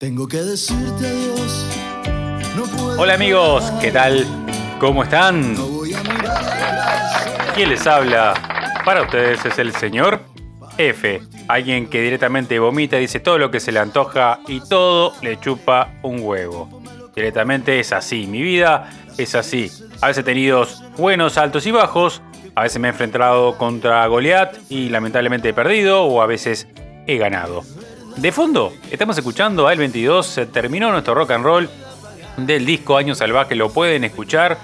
Tengo que decirte adiós. No puedo Hola amigos, ¿qué tal? ¿Cómo están? No voy a mirar atrás. ¿Quién les habla? Para ustedes es el señor F, alguien que directamente vomita, dice todo lo que se le antoja y todo le chupa un huevo. Directamente es así, mi vida es así. A veces he tenido buenos altos y bajos, a veces me he enfrentado contra Goliath y lamentablemente he perdido o a veces he ganado. De fondo, estamos escuchando a El 22, se terminó nuestro rock and roll del disco Año Salvaje, lo pueden escuchar.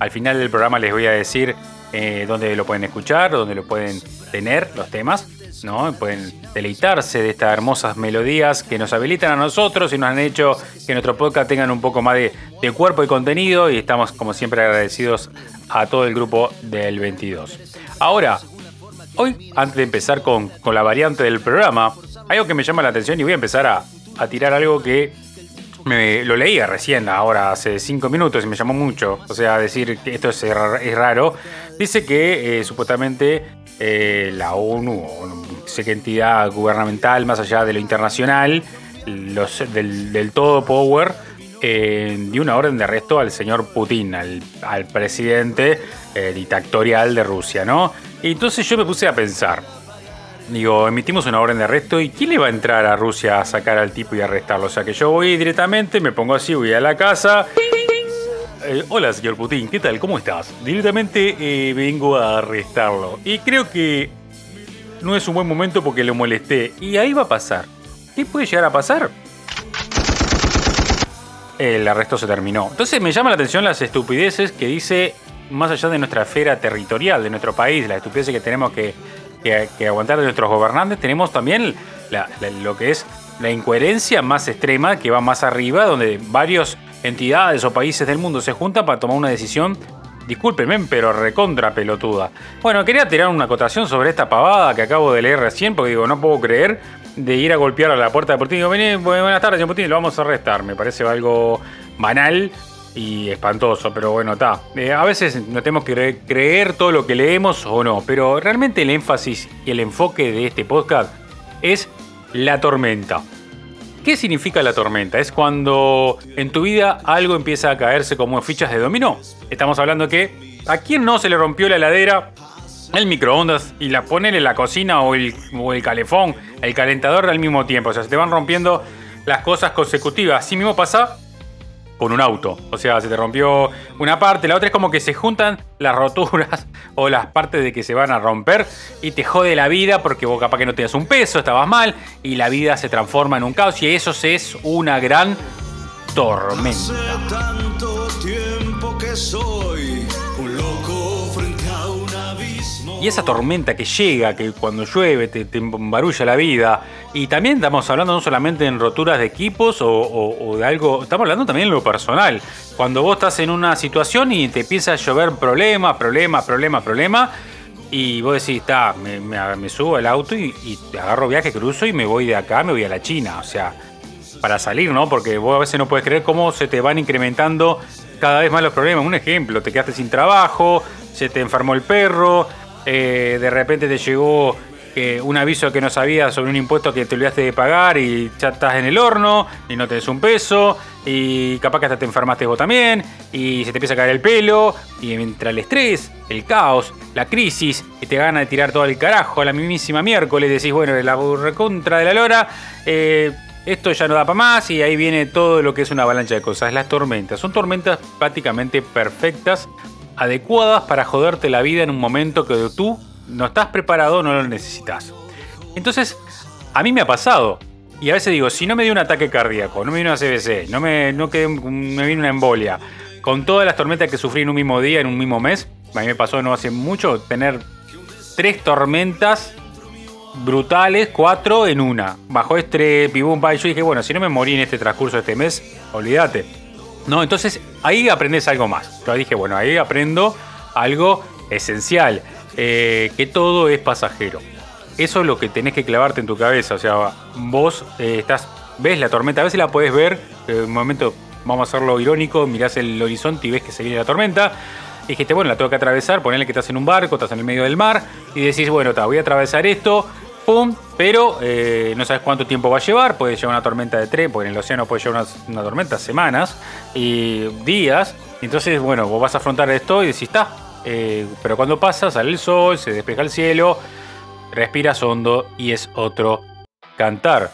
Al final del programa les voy a decir eh, dónde lo pueden escuchar, dónde lo pueden tener los temas, ¿no? Pueden deleitarse de estas hermosas melodías que nos habilitan a nosotros y nos han hecho que nuestro podcast tengan un poco más de, de cuerpo y contenido y estamos como siempre agradecidos a todo el grupo del 22. Ahora, Hoy, antes de empezar con, con la variante del programa, algo que me llama la atención y voy a empezar a, a tirar algo que me, lo leía recién, ahora hace cinco minutos y me llamó mucho. O sea, decir que esto es, es raro. Dice que eh, supuestamente eh, la ONU, o no sé qué entidad gubernamental más allá de lo internacional, los, del, todo power, eh, dio una orden de arresto al señor Putin, al, al presidente dictatorial de Rusia, ¿no? Y entonces yo me puse a pensar. Digo, emitimos una orden de arresto y ¿quién le va a entrar a Rusia a sacar al tipo y arrestarlo? O sea que yo voy directamente, me pongo así, voy a la casa. Eh, hola, señor Putin, ¿qué tal? ¿Cómo estás? Directamente eh, vengo a arrestarlo. Y creo que no es un buen momento porque lo molesté. Y ahí va a pasar. ¿Qué puede llegar a pasar? El arresto se terminó. Entonces me llama la atención las estupideces que dice, más allá de nuestra esfera territorial, de nuestro país, las estupideces que tenemos que, que- aguantar de nuestros gobernantes, tenemos también lo que es la incoherencia más extrema que va más arriba, donde varias entidades o países del mundo se juntan para tomar una decisión Discúlpenme, pero recontra pelotuda. Bueno, quería tirar una acotación sobre esta pavada que acabo de leer recién, porque digo, no puedo creer de ir a golpear a la puerta de Putin. Digo, vení, bu- buenas tardes, señor Putin, lo vamos a arrestar. Me parece algo banal y espantoso, pero bueno, está. Eh, a veces no tenemos que cre- creer todo lo que leemos o no, pero realmente el énfasis y el enfoque de este podcast es la tormenta. ¿Qué significa la tormenta? Es cuando en tu vida algo empieza a caerse como fichas de dominó. Estamos hablando que a quién no se le rompió la heladera, el microondas y la ponen en la cocina o el, o el calefón, el calentador al mismo tiempo. O sea, se te van rompiendo las cosas consecutivas. Así mismo pasa con un auto. O sea, se te rompió una parte, la otra es como que se juntan las roturas o las partes de que se van a romper y te jode la vida porque vos capaz que no tenías un peso, estabas mal y la vida se transforma en un caos y eso es una gran tormenta. Hace tanto tiempo que soy Esa tormenta que llega, que cuando llueve te, te embarulla la vida. Y también estamos hablando no solamente en roturas de equipos o, de algo, estamos hablando también en lo personal. Cuando vos estás en una situación y te empieza a llover problema, problema, problema, problema. Y vos decís, está, me, me- me subo al auto y, y agarro viaje, cruzo y me voy de acá, me voy a la China. O sea, para salir, ¿no? Porque vos a veces no puedes creer cómo se te van incrementando cada vez más los problemas. Un ejemplo, te quedaste sin trabajo, se te enfermó el perro, eh, de repente te llegó eh, un aviso que no sabías sobre un impuesto que te olvidaste de pagar y ya estás en el horno y no tenés un peso y capaz que hasta te enfermaste vos también y se te empieza a caer el pelo y mientras el estrés, el caos, la crisis y te gana de tirar todo el carajo a la mismísima miércoles decís, bueno, la recontra de la lora, eh, esto ya no da para más y ahí viene todo lo que es una avalancha de cosas. Las tormentas. Son tormentas prácticamente perfectas, adecuadas para joderte la vida en un momento que tú no estás preparado, no lo necesitas. Entonces, a mí me ha pasado. Y a veces digo, si no me dio un ataque cardíaco, no me dio una CBC, no me, no me vino una embolia, con todas las tormentas que sufrí en un mismo día, en un mismo mes, a mí me pasó no hace mucho tener tres tormentas brutales, cuatro en una. Bajo estrés, pibum, y yo dije, bueno, si no me morí en este transcurso de este mes, olvídate. No, entonces ahí aprendes algo más. Yo dije, bueno, ahí aprendo algo esencial, eh, que todo es pasajero. Eso es lo que tenés que clavarte en tu cabeza. O sea, vos eh, estás, ves la tormenta, a veces la podés ver, en un momento, vamos a hacerlo irónico, mirás el horizonte y ves que se viene la tormenta. Y dijiste, bueno, la tengo que atravesar, ponele que estás en un barco, estás en el medio del mar, y decís, bueno, ta, voy a atravesar esto, pero eh, no sabes cuánto tiempo va a llevar, puede llevar una tormenta de tren, porque en el océano puede llevar una, una tormenta semanas y días, entonces bueno, vos vas a afrontar esto y decís, está, eh, pero cuando pasa, sale el sol, se despeja el cielo, respiras hondo y es otro cantar.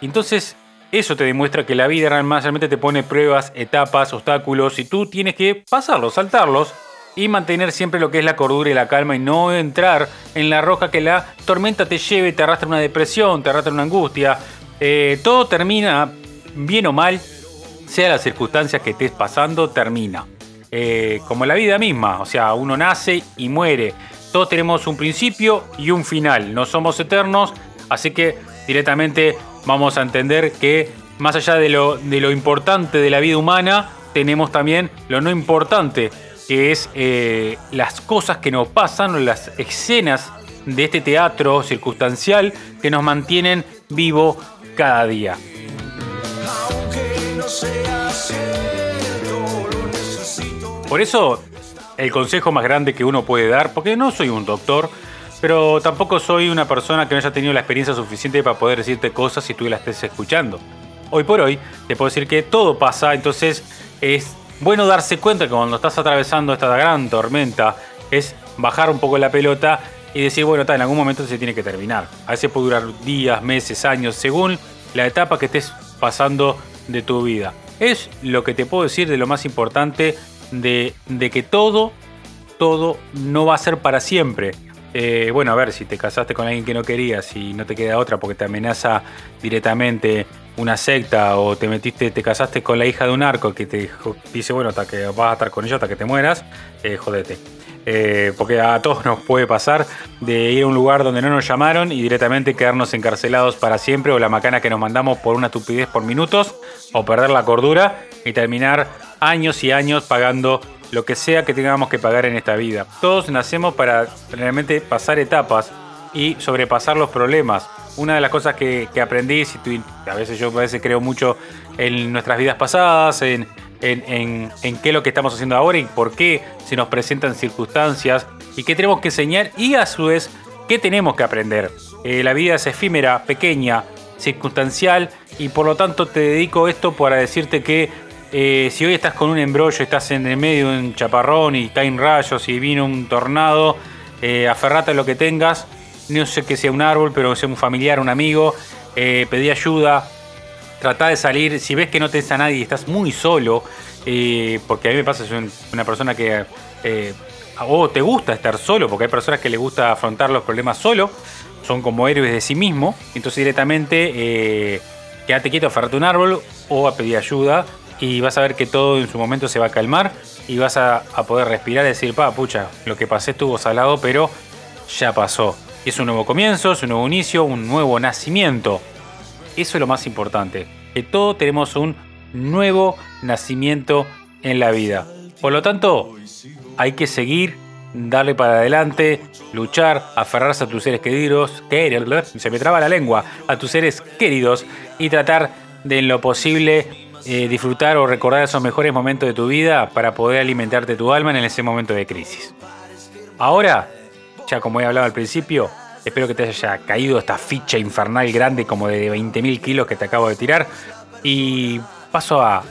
Entonces, eso te demuestra que la vida realmente te pone pruebas, etapas, obstáculos y tú tienes que pasarlos, saltarlos y mantener siempre lo que es la cordura y la calma y no entrar en la roja que la tormenta te lleve, te arrastra una depresión, te arrastra una angustia. Eh, todo termina, bien o mal, sea la circunstancia que estés pasando, termina. Eh, como la vida misma, o sea, uno nace y muere. Todos tenemos un principio y un final, no somos eternos, así que directamente vamos a entender que más allá de lo, de lo importante de la vida humana, tenemos también lo no importante, que es eh, las cosas que nos pasan, las escenas de este teatro circunstancial que nos mantienen vivo cada día. Por eso, el consejo más grande que uno puede dar, porque no soy un doctor, pero tampoco soy una persona que no haya tenido la experiencia suficiente para poder decirte cosas si tú las estés escuchando. Hoy por hoy, te puedo decir que todo pasa, entonces es bueno darse cuenta que cuando estás atravesando esta gran tormenta, es bajar un poco la pelota y decir, bueno, está, en algún momento se tiene que terminar. A veces puede durar días, meses, años, según la etapa que estés pasando de tu vida. Es lo que te puedo decir de lo más importante de, de que todo, todo no va a ser para siempre. Eh, bueno, a ver, si te casaste con alguien que no querías y no te queda otra porque te amenaza directamente una secta o te metiste, te casaste con la hija de un arco que te dice, bueno, hasta que vas a estar con ella hasta que te mueras, eh, jodete. Eh, porque a todos nos puede pasar de ir a un lugar donde no nos llamaron y directamente quedarnos encarcelados para siempre o la macana que nos mandamos por una estupidez por minutos o perder la cordura y terminar años y años pagando lo que sea que tengamos que pagar en esta vida. Todos nacemos para realmente pasar etapas y sobrepasar los problemas. Una de las cosas que, aprendí, si a veces yo a veces creo mucho en nuestras vidas pasadas, en, qué es lo que estamos haciendo ahora y por qué se nos presentan circunstancias y qué tenemos que enseñar y a su vez qué tenemos que aprender. Eh, la vida es efímera, pequeña, circunstancial y por lo tanto te dedico esto para decirte que eh, si hoy estás con un embrollo, estás en el medio de un chaparrón y caen rayos y vino un tornado, eh, aferrate a lo que tengas. No sé que sea un árbol, pero sea un familiar, un amigo. Eh, pedí ayuda. Trata de salir. Si ves que no te a nadie y estás muy solo, porque a mí me pasa, soy una persona que. o te gusta estar solo, porque hay personas que les gusta afrontar los problemas solo. Son como héroes de sí mismo. Entonces, directamente, quédate quieto, aferrate a un árbol o a pedir ayuda y vas a ver que todo en su momento se va a calmar y vas a, poder respirar y decir, pa, pucha, lo que pasé estuvo salado, pero ya pasó. Es un nuevo comienzo, es un nuevo inicio, un nuevo nacimiento. Eso es lo más importante, que todos tenemos un nuevo nacimiento en la vida. Por lo tanto, hay que seguir, darle para adelante, luchar, aferrarse a tus seres queridos, se me traba la lengua, a tus seres queridos y tratar de en lo posible eh, disfrutar o recordar esos mejores momentos de tu vida para poder alimentarte tu alma en ese momento de crisis. Ahora, ya como he hablado al principio, espero que te haya caído esta ficha infernal grande como de 20.000 kilos que te acabo de tirar. Y paso a,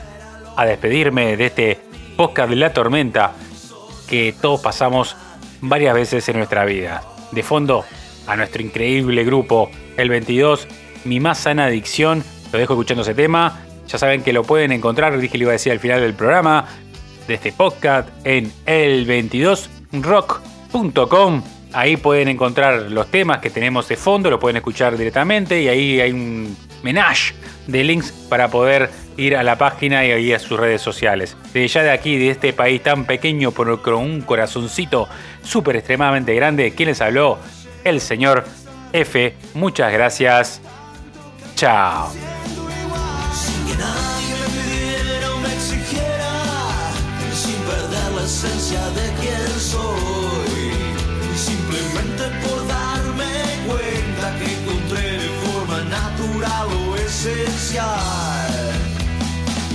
despedirme de este podcast de la tormenta que todos pasamos varias veces en nuestra vida. De fondo, a nuestro increíble grupo, el 22, mi más sana adicción. Lo dejo escuchando ese tema. Ya saben que lo pueden encontrar, dije le iba a decir al final del programa, de este podcast, en el22rock.com. Ahí pueden encontrar los temas que tenemos de fondo, lo pueden escuchar directamente y ahí hay un menage de links para poder ir a la página y a sus redes sociales. Desde ya de aquí, de este país tan pequeño, pero con un corazoncito súper extremadamente grande, ¿quién les habló? El señor F. Muchas gracias. Chao.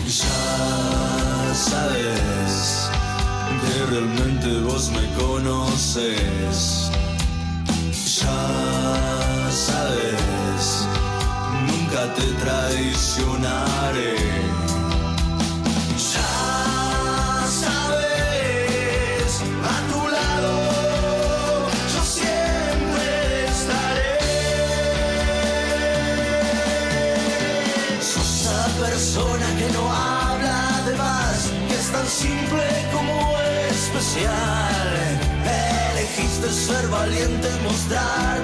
Ya sabes que realmente vos me conoces. Ya sabes, nunca te traicionaré. Valiente, mostrarte